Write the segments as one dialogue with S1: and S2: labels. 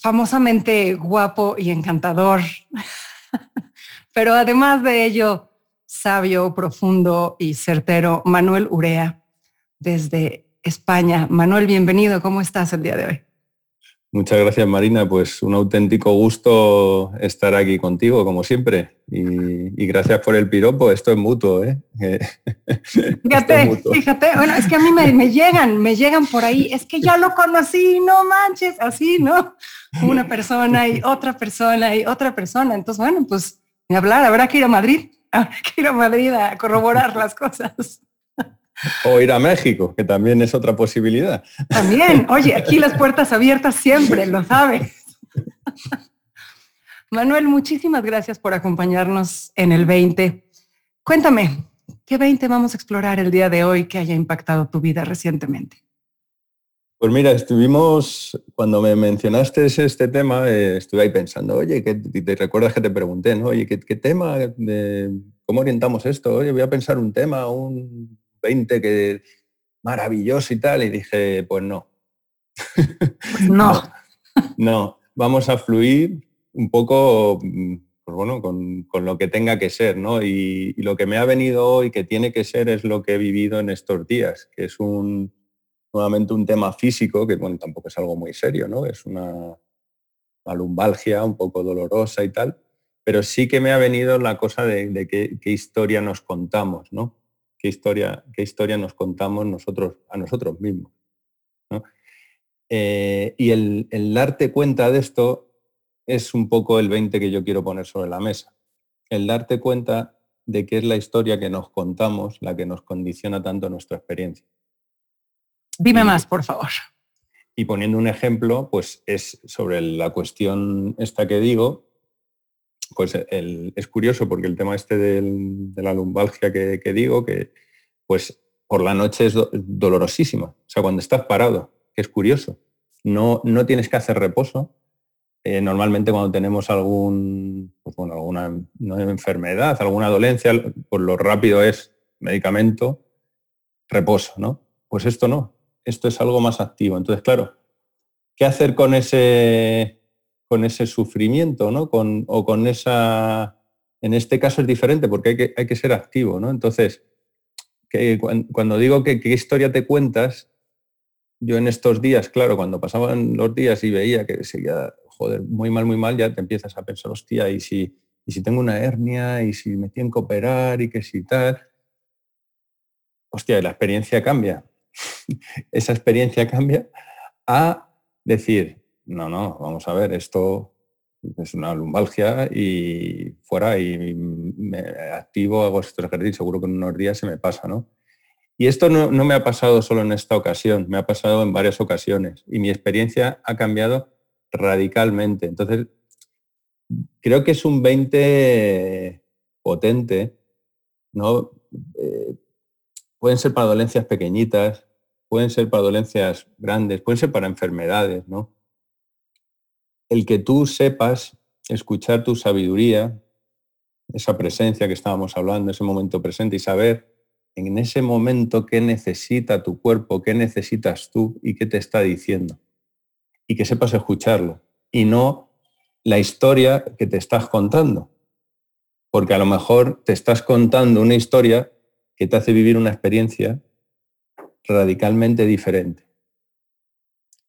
S1: famosamente guapo y encantador, pero además de ello, sabio, profundo y certero, Manuel Urea, desde España. Manuel, bienvenido, ¿cómo estás el día de hoy?
S2: Muchas gracias Marina, pues un auténtico gusto estar aquí contigo, como siempre. Y, gracias por el piropo, esto es mutuo, ¿eh?
S1: Fíjate, fíjate, bueno, es que a mí me, llegan, me llegan por ahí, es que ya lo conocí, no manches, así, ¿no? Una persona y otra persona y otra persona. Entonces, bueno, pues ni hablar, habrá que ir a Madrid, habrá que ir a Madrid a corroborar las cosas.
S2: O ir a México, que también es otra posibilidad.
S1: También, oye, aquí las puertas abiertas siempre, lo sabes. Manuel, muchísimas gracias por acompañarnos en el 20. Cuéntame, ¿qué 20 vamos a explorar el día de hoy que haya impactado tu vida recientemente?
S2: Pues mira, estuvimos, cuando me mencionaste este tema, eh, estuve ahí pensando, oye, ¿qué, te recuerdas que te pregunté, ¿no? Oye, ¿qué, tema, de, cómo orientamos esto? Oye, voy a pensar un tema, un 20 que maravilloso y tal, y dije, pues no.
S1: Pues no.
S2: no, vamos a fluir un poco mm, pues bueno, con, lo que tenga que ser, ¿no? Y, lo que me ha venido hoy, que tiene que ser, es lo que he vivido en estos días, que es un, nuevamente un tema físico, que bueno, tampoco es algo muy serio, ¿no? Es una, lumbalgia un poco dolorosa y tal, pero sí que me ha venido la cosa de, qué, qué, historia nos contamos, ¿no? Qué historia, qué historia nos contamos nosotros a nosotros mismos. Eh, y el, darte cuenta de esto es un poco el 20 que yo quiero poner sobre la mesa. El darte cuenta de que es la historia que nos contamos la que nos condiciona tanto nuestra experiencia.
S1: Dime más, por favor.
S2: Y poniendo un ejemplo, pues es sobre la cuestión esta que digo, pues es curioso porque el tema este de la lumbalgia que, digo, que pues por la noche es dolorosísima. O sea, cuando estás parado, que es curioso. No, no tienes que hacer reposo. Eh, normalmente cuando tenemos algún, pues bueno, alguna enfermedad, alguna dolencia, pues lo rápido es medicamento, reposo, ¿no? Pues esto no. Esto es algo más activo. Entonces, claro, ¿qué hacer con ese con ese sufrimiento, ¿no? Con, o con esa... En este caso es diferente porque hay que, hay que ser activo, ¿no? Entonces, que, cuando digo que qué historia te cuentas, yo en estos días, claro, cuando pasaban los días y veía que seguía, muy mal, muy mal, ya te empiezas a pensar, hostia, y si, y si tengo una hernia, y si me tienen que operar, y que si tal. Hostia, la experiencia cambia. Esa experiencia cambia a decir, no, no, vamos a ver, esto es una lumbalgia y fuera y me activo, hago estos ejercicios, seguro que en unos días se me pasa, ¿no? Y esto no, me ha pasado solo en esta ocasión, me ha pasado en varias ocasiones y mi experiencia ha cambiado radicalmente. Entonces, creo que es un 20 potente, ¿no? Eh, pueden ser para dolencias pequeñitas, pueden ser para dolencias grandes, pueden ser para enfermedades, ¿no? El que tú sepas escuchar tu sabiduría, esa presencia que estábamos hablando, ese momento presente y saber en ese momento qué necesita tu cuerpo, qué necesitas tú y qué te está diciendo. Y que sepas escucharlo y no la historia que te estás contando. Porque a lo mejor te estás contando una historia que te hace vivir una experiencia radicalmente diferente.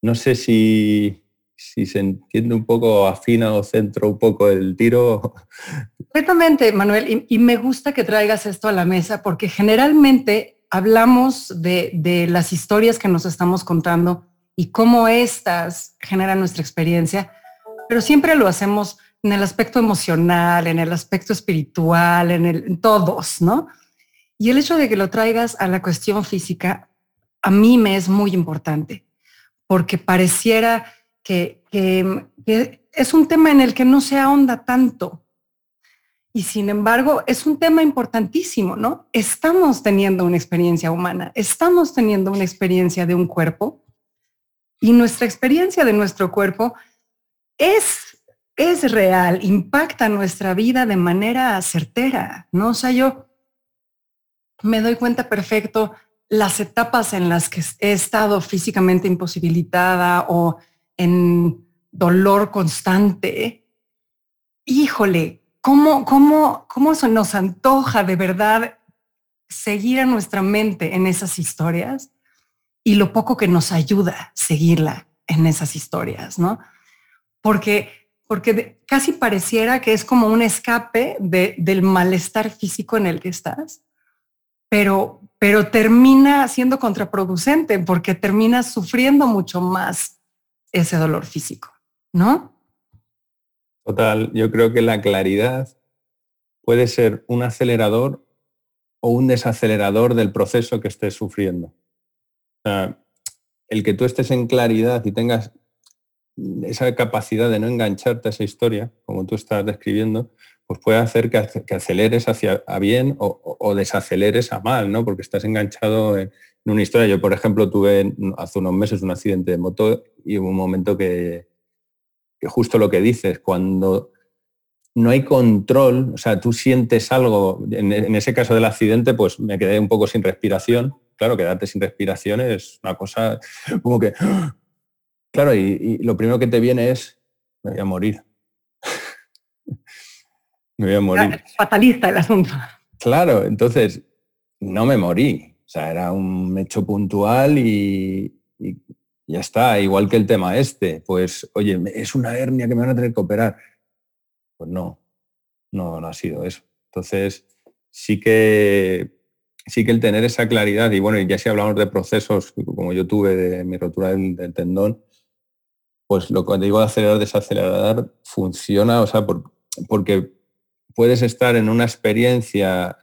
S2: No sé si si se entiende un poco afina o centro un poco el tiro.
S1: Completamente, Manuel, y, me gusta que traigas esto a la mesa porque generalmente hablamos de, de las historias que nos estamos contando y cómo éstas generan nuestra experiencia, pero siempre lo hacemos en el aspecto emocional, en el aspecto espiritual, en, el, en todos, ¿no? Y el hecho de que lo traigas a la cuestión física, a mí me es muy importante, porque pareciera que, es un tema en el que no se ahonda tanto. Y sin embargo, es un tema importantísimo, ¿no? Estamos teniendo una experiencia humana, estamos teniendo una experiencia de un cuerpo y nuestra experiencia de nuestro cuerpo es, es real, impacta nuestra vida de manera certera, ¿no? O sea, yo me doy cuenta perfecto las etapas en las que he estado físicamente imposibilitada o en dolor constante. Híjole, ¿cómo, cómo, cómo eso nos antoja de verdad seguir a nuestra mente en esas historias y lo poco que nos ayuda seguirla en esas historias, ¿no? Porque, porque casi pareciera que es como un escape del malestar físico en el que estás pero, pero termina siendo contraproducente porque terminas sufriendo mucho más ese dolor físico, ¿no?
S2: Total, yo creo que la claridad puede ser un acelerador o un desacelerador del proceso que estés sufriendo. el que tú estés en claridad y tengas esa capacidad de no engancharte a esa historia, como tú estás describiendo, pues puede hacer que, aceleres hacia bien o, desaceleres a mal, ¿no? Porque estás enganchado en, una historia. Yo, por ejemplo, tuve hace unos meses un accidente de moto y hubo un momento que, justo lo que dices, cuando no hay control, o sea, tú sientes algo, en, ese caso del accidente, pues me quedé un poco sin respiración. Claro, quedarte sin respiración es una cosa como que... Claro, y lo primero que te viene es, me voy a morir me voy a morir.
S1: Fatalista el asunto.
S2: Claro, entonces no me morí. O sea, era un hecho puntual y, ya está. Igual que el tema este. Pues, oye, es una hernia que me van a tener que operar. Pues no, no, no ha sido eso. Entonces, sí que sí que el tener esa claridad, y bueno, ya si hablamos de procesos como yo tuve de mi rotura del, tendón, pues lo que digo de acelerar, desacelerar, funciona, o sea, porque puedes estar en una experiencia,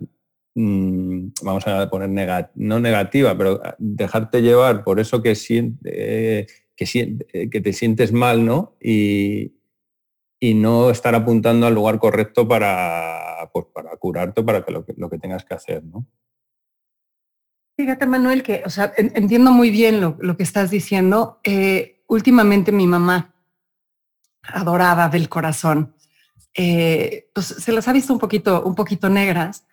S2: mm, vamos a poner no negativa, pero dejarte llevar por eso que, siente, que, que te sientes mal, ¿no? Y, no estar apuntando al lugar correcto para, pues, para curarte, para que lo, que tengas que hacer, ¿no?
S1: Fíjate, Manuel, que, o sea, entiendo muy bien lo, que estás diciendo. Eh, últimamente mi mamá, adorada del corazón, eh, pues se las ha visto un poquito, un poquito negras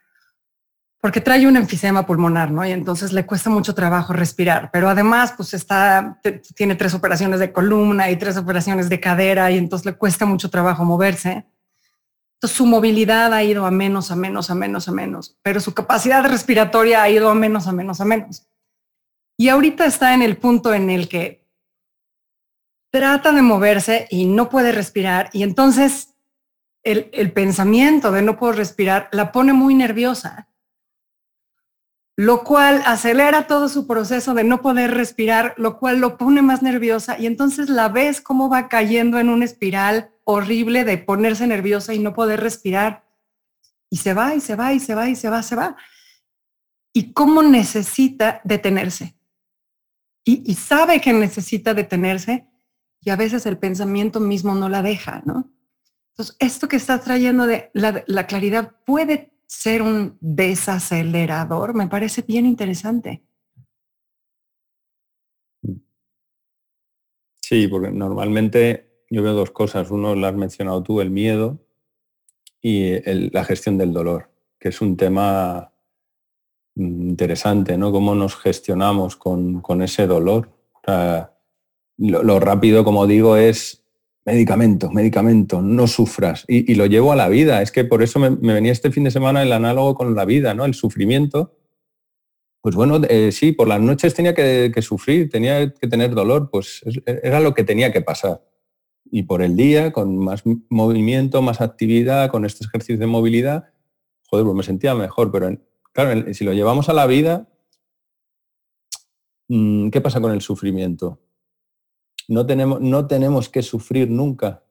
S1: porque trae un enfisema pulmonar, ¿no? Y entonces le cuesta mucho trabajo respirar, pero además pues está, tiene tres operaciones de columna y tres operaciones de cadera y entonces le cuesta mucho trabajo moverse. Entonces su movilidad ha ido a menos, a menos, a menos, a menos, pero su capacidad respiratoria ha ido a menos, a menos, a menos. Y ahorita está en el punto en el que trata de moverse y no puede respirar y entonces el, pensamiento de no puedo respirar la pone muy nerviosa, lo cual acelera todo su proceso de no poder respirar, lo cual lo pone más nerviosa y entonces la ves cómo va cayendo en una espiral horrible de ponerse nerviosa y no poder respirar. Y se va y se va y se va y se va, se va. Y cómo necesita detenerse. Y, y sabe que necesita detenerse y a veces el pensamiento mismo no la deja, ¿no? Entonces, esto que está trayendo de la, claridad puede ser un desacelerador, me parece bien interesante.
S2: Sí, porque normalmente yo veo dos cosas. Uno lo has mencionado tú, el miedo y la gestión del dolor, que es un tema interesante, ¿no? Cómo nos gestionamos con, ese dolor. lo, rápido, como digo, es medicamento, medicamento, no sufras. Y, lo llevo a la vida. Es que por eso me, venía este fin de semana el análogo con la vida, ¿no? El sufrimiento. Pues bueno, eh, sí, por las noches tenía que, sufrir, tenía que tener dolor, pues era lo que tenía que pasar. Y por el día, con más movimiento, más actividad, con estos ejercicios de movilidad, joder, pues me sentía mejor. Pero claro, si lo llevamos a la vida, mm, ¿qué pasa con el sufrimiento? No tenemos, no tenemos que sufrir nunca,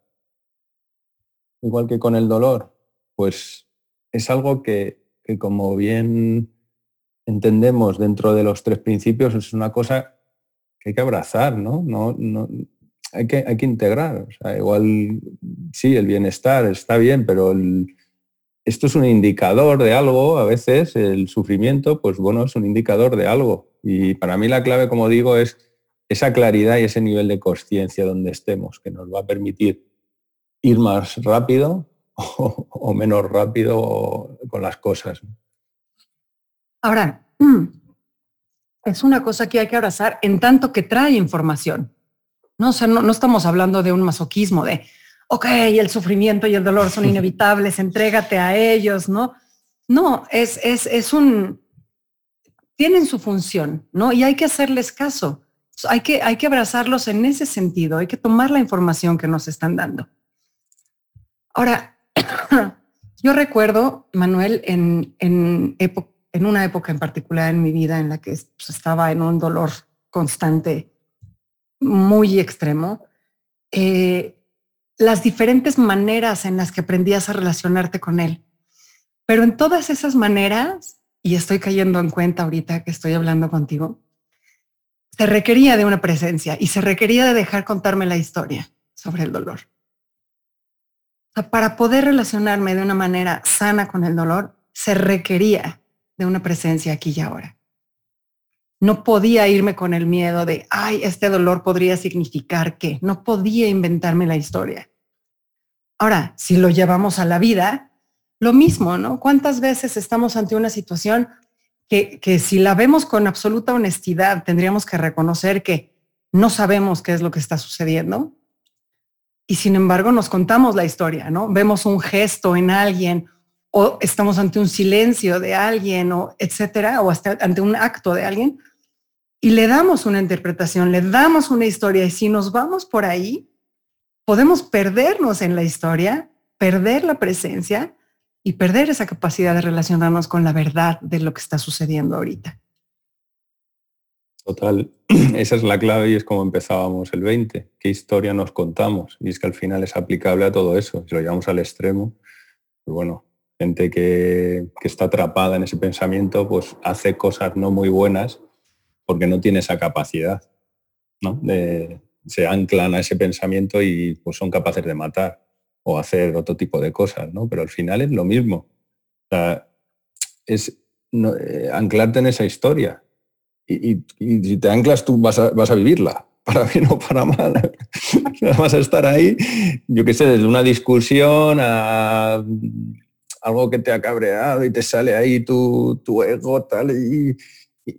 S2: igual que con el dolor. Pues es algo que, como bien entendemos dentro de los tres principios, es una cosa que hay que abrazar, ¿no? no, no hay que, hay que integrar. igual, sí, el bienestar está bien, pero esto es un indicador de algo, a veces el sufrimiento, pues bueno, es un indicador de algo. Y para mí la clave, como digo, es esa claridad y ese nivel de conciencia donde estemos, que nos va a permitir ir más rápido o, menos rápido con las cosas.
S1: Ahora, es una cosa que hay que abrazar en tanto que trae información. No, no, estamos hablando de un masoquismo de, ok, el sufrimiento y el dolor son inevitables, entrégate a ellos, ¿no? No, es, es, es un, tienen su función, ¿no? Y hay que hacerles caso. Hay que, hay que abrazarlos en ese sentido, hay que tomar la información que nos están dando. Ahora, yo recuerdo, Manuel, en, en, en una época en particular en mi vida en la que pues, estaba en un dolor constante muy extremo, eh, las diferentes maneras en las que aprendías a relacionarte con él. Pero en todas esas maneras, y estoy cayendo en cuenta ahorita que estoy hablando contigo, se requería de una presencia y se requería de dejar contarme la historia sobre el dolor. para poder relacionarme de una manera sana con el dolor, se requería de una presencia aquí y ahora. No podía irme con el miedo de, ay, este dolor podría significar que. No podía inventarme la historia. Ahora, si lo llevamos a la vida, lo mismo, ¿no? ¿Cuántas veces estamos ante una situación que, si la vemos con absoluta honestidad, tendríamos que reconocer que no sabemos qué es lo que está sucediendo? Y sin embargo nos contamos la historia, ¿no? Vemos un gesto en alguien o estamos ante un silencio de alguien o etcétera, o hasta ante un acto de alguien y le damos una interpretación, le damos una historia y si nos vamos por ahí, podemos perdernos en la historia, perder la presencia y perder esa capacidad de relacionarnos con la verdad de lo que está sucediendo ahorita.
S2: Total, esa es la clave y es como empezábamos el 20, qué historia nos contamos y es que al final es aplicable a todo eso, si lo llevamos al extremo, pues bueno, gente que, que está atrapada en ese pensamiento pues hace cosas no muy buenas porque no tiene esa capacidad, ¿no? se anclan a ese pensamiento y pues, son capaces de matar o hacer otro tipo de cosas, ¿no? Pero al final es lo mismo. es eh, anclarte en esa historia. Y, si te anclas tú vas a, vivirla, para bien o para mal. vas a estar ahí, yo qué sé, desde una discusión a algo que te ha cabreado y te sale ahí tu, tu ego, tal, y,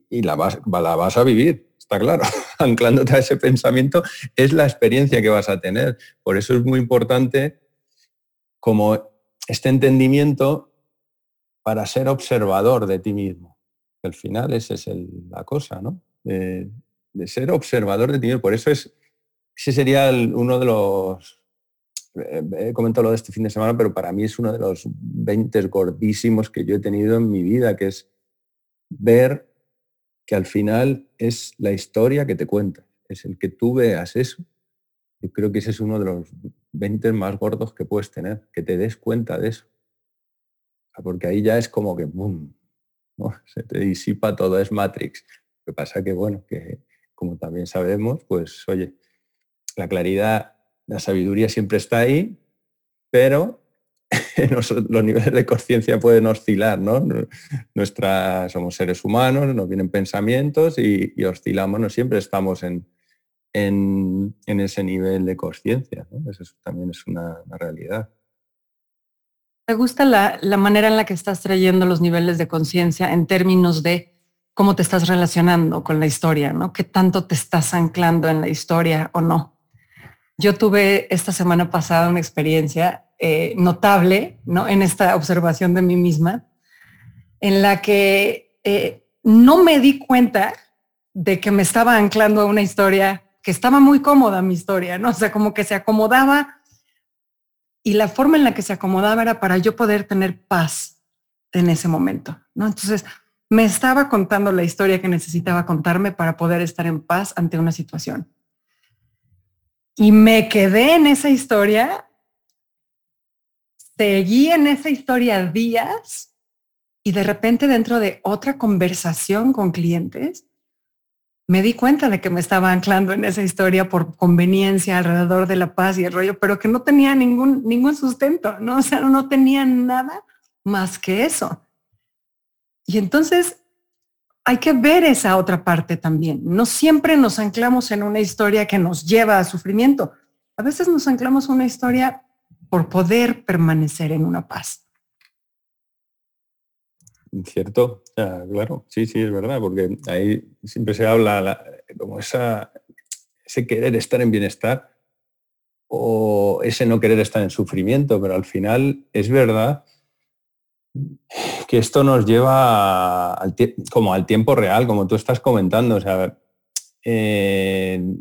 S2: y, la, vas, la vas a vivir, está claro. Anclándote a ese pensamiento es la experiencia que vas a tener. Por eso es muy importante como este entendimiento para ser observador de ti mismo. Al final esa es la cosa, ¿no? De, ser observador de ti mismo. Por eso es, ese sería uno de los he comentado lo de este fin de semana, pero para mí es uno de los 20 gordísimos que yo he tenido en mi vida, que es ver que al final es la historia que te cuenta, es el que tú veas eso. Yo creo que ese es uno de los 20 más gordos que puedes tener, que te des cuenta de eso. Porque ahí ya es como que, ¡boom! Se te disipa todo, es Matrix. Lo que pasa que, bueno, que como también sabemos, pues, oye, la claridad, la sabiduría siempre está ahí, pero los niveles de conciencia pueden oscilar, ¿no? Nuestra, somos seres humanos, nos vienen pensamientos y, oscilamos, no siempre estamos en, en, ese nivel de conciencia, Eso también es una, realidad.
S1: ¿Te gusta la, la, manera en la que estás trayendo los niveles de conciencia en términos de cómo te estás relacionando con la historia, ¿no? ¿Qué tanto te estás anclando en la historia o no? Yo tuve esta semana pasada una experiencia eh, notable ¿no? en esta observación de mí misma, en la que eh, no me di cuenta de que me estaba anclando a una historia que estaba muy cómoda mi historia, ¿no? O sea, como que se acomodaba y la forma en la que se acomodaba era para yo poder tener paz en ese momento, ¿no? Entonces, me estaba contando la historia que necesitaba contarme para poder estar en paz ante una situación. Y me quedé en esa historia seguí en esa historia días y de repente dentro de otra conversación con clientes, me di cuenta de que me estaba anclando en esa historia por conveniencia alrededor de la paz y el rollo, pero que no tenía ningún, ningún sustento, ¿no? O sea, no tenía nada más que eso. Y entonces hay que ver esa otra parte también. No siempre nos anclamos en una historia que nos lleva a sufrimiento. A veces nos anclamos en una historia por poder permanecer en una paz.
S2: Cierto, claro, sí, sí, es verdad, porque ahí siempre se habla como esa, ese querer estar en bienestar o ese no querer estar en sufrimiento, pero al final es verdad que esto nos lleva al como al tiempo real, como tú estás comentando. O sea, eh,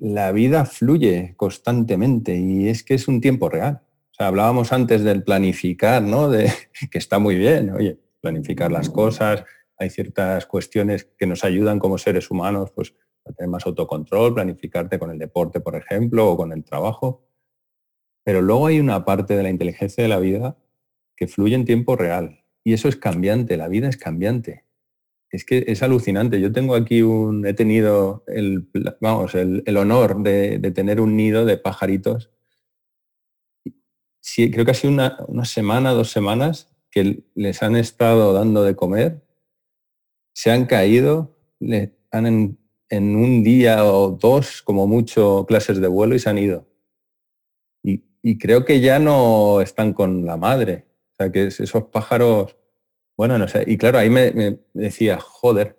S2: la vida fluye constantemente y es que es un tiempo real. O sea, hablábamos antes del planificar, ¿no? De, que está muy bien, oye, planificar las cosas. Hay ciertas cuestiones que nos ayudan como seres humanos, pues a tener más autocontrol, planificarte con el deporte, por ejemplo, o con el trabajo. Pero luego hay una parte de la inteligencia de la vida que fluye en tiempo real. Y eso es cambiante, la vida es cambiante. Es que es alucinante. Yo tengo aquí un, he tenido el, vamos, el, honor de, tener un nido de pajaritos. Sí, creo que ha sido una, una semana, dos semanas, que les han estado dando de comer, se han caído, le han en, un día o dos, como mucho, clases de vuelo y se han ido. Y, creo que ya no están con la madre. O sea, que esos pájaros, bueno, no sé, y claro, ahí me, decía, joder,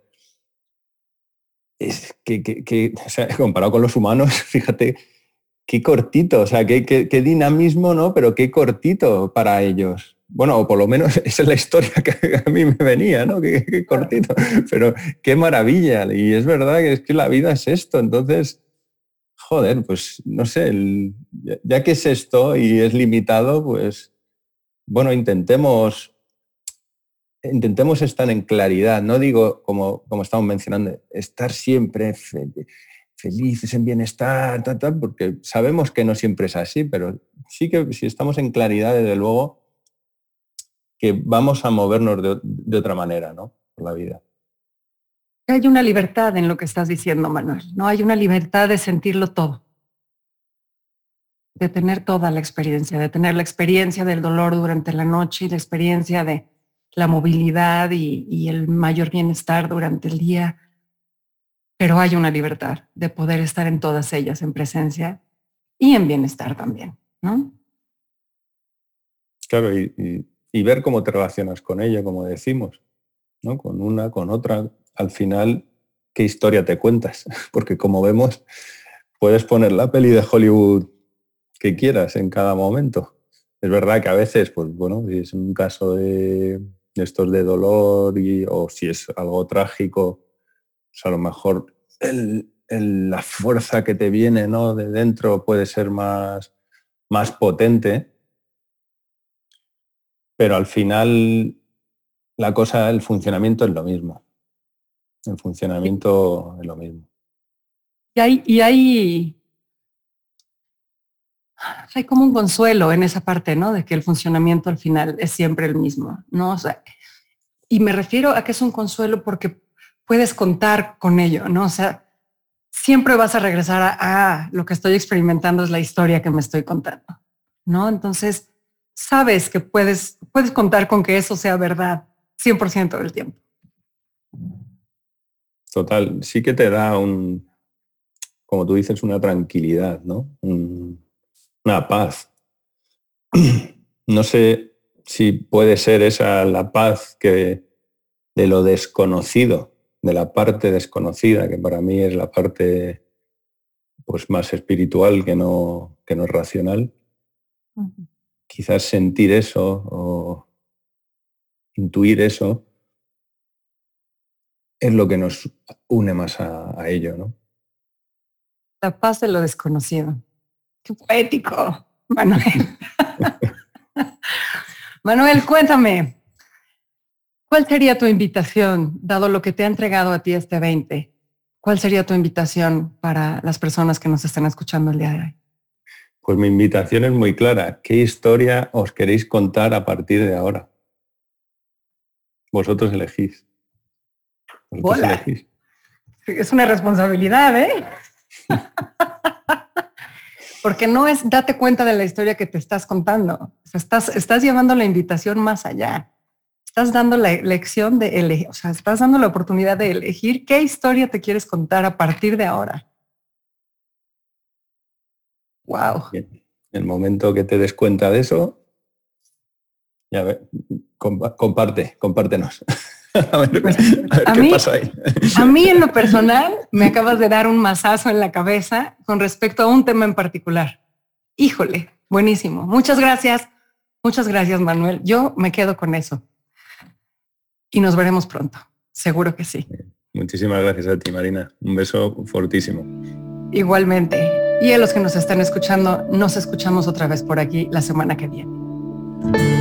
S2: es que, comparado con los humanos, fíjate, qué cortito, o sea, qué, dinamismo, ¿no? Pero qué cortito para ellos. Bueno, o por lo menos esa es la historia que a mí me venía, ¿no? Qué, cortito, pero qué maravilla. Y es verdad que es que la vida es esto, entonces, joder, pues no sé, ya que es esto y es limitado, pues bueno, intentemos, intentemos estar en claridad. No digo, como, como estamos mencionando, estar siempre felices, en bienestar, tal, porque sabemos que no siempre es así, pero sí que si estamos en claridad, desde luego, que vamos a movernos de, de otra manera, ¿no? Por la vida.
S1: Hay una libertad en lo que estás diciendo, Manuel. No hay una libertad de sentirlo todo de tener toda la experiencia, de tener la experiencia del dolor durante la noche y la experiencia de la movilidad y, el mayor bienestar durante el día. Pero hay una libertad de poder estar en todas ellas en presencia y en bienestar también, ¿no?
S2: Claro, y, ver cómo te relacionas con ella, como decimos, ¿no? Con una, con otra. Al final, ¿qué historia te cuentas? Porque como vemos, puedes poner la peli de Hollywood que quieras en cada momento. Es verdad que a veces, pues bueno, si es un caso de, estos de dolor y, o si es algo trágico, pues a lo mejor la fuerza que te viene ¿no? de dentro puede ser más, más potente. Pero al final la cosa, el funcionamiento es lo mismo. El funcionamiento es lo mismo.
S1: Y hay, y hay hay como un consuelo en esa parte, ¿no? De que el funcionamiento al final es siempre el mismo, ¿no? O sea, y me refiero a que es un consuelo porque puedes contar con ello, ¿no? O sea, siempre vas a regresar a, ah, lo que estoy experimentando es la historia que me estoy contando, ¿no? Entonces, sabes que puedes, puedes contar con que eso sea verdad 100% del tiempo.
S2: Total, sí que te da un, como tú dices, una tranquilidad, ¿no? una paz. No sé si puede ser esa la paz que de lo desconocido, de la parte desconocida, que para mí es la parte pues más espiritual que no, que no es racional. Quizás sentir eso o intuir eso es lo que nos une más a, a ello, ¿no?
S1: La paz de lo desconocido poético, Manuel. Manuel, cuéntame, ¿cuál sería tu invitación, dado lo que te ha entregado a ti este 20? ¿Cuál sería tu invitación para las personas que nos están escuchando el día de hoy?
S2: Pues mi invitación es muy clara. ¿Qué historia os queréis contar a partir de ahora? Vosotros elegís.
S1: Vosotros elegís. Es una responsabilidad, ¿eh? Porque no es date cuenta de la historia que te estás contando. estás, estás llevando la invitación más allá. Estás dando la lección de elegir, o sea, estás dando la oportunidad de elegir qué historia te quieres contar a partir de ahora. Wow.
S2: El momento que te des cuenta de eso, ya ve, comparte, compártenos. a ver, pues, qué
S1: mí,
S2: pasa ahí.
S1: a mí en lo personal me acabas de dar un mazazo en la cabeza con respecto a un tema en particular. Híjole, buenísimo. Muchas gracias. Muchas gracias, Manuel. Yo me quedo con eso. Y nos veremos pronto. Seguro que sí.
S2: Muchísimas gracias a ti, Marina. Un beso fortísimo.
S1: Igualmente y a los que nos están escuchando, nos escuchamos otra vez por aquí la semana que viene.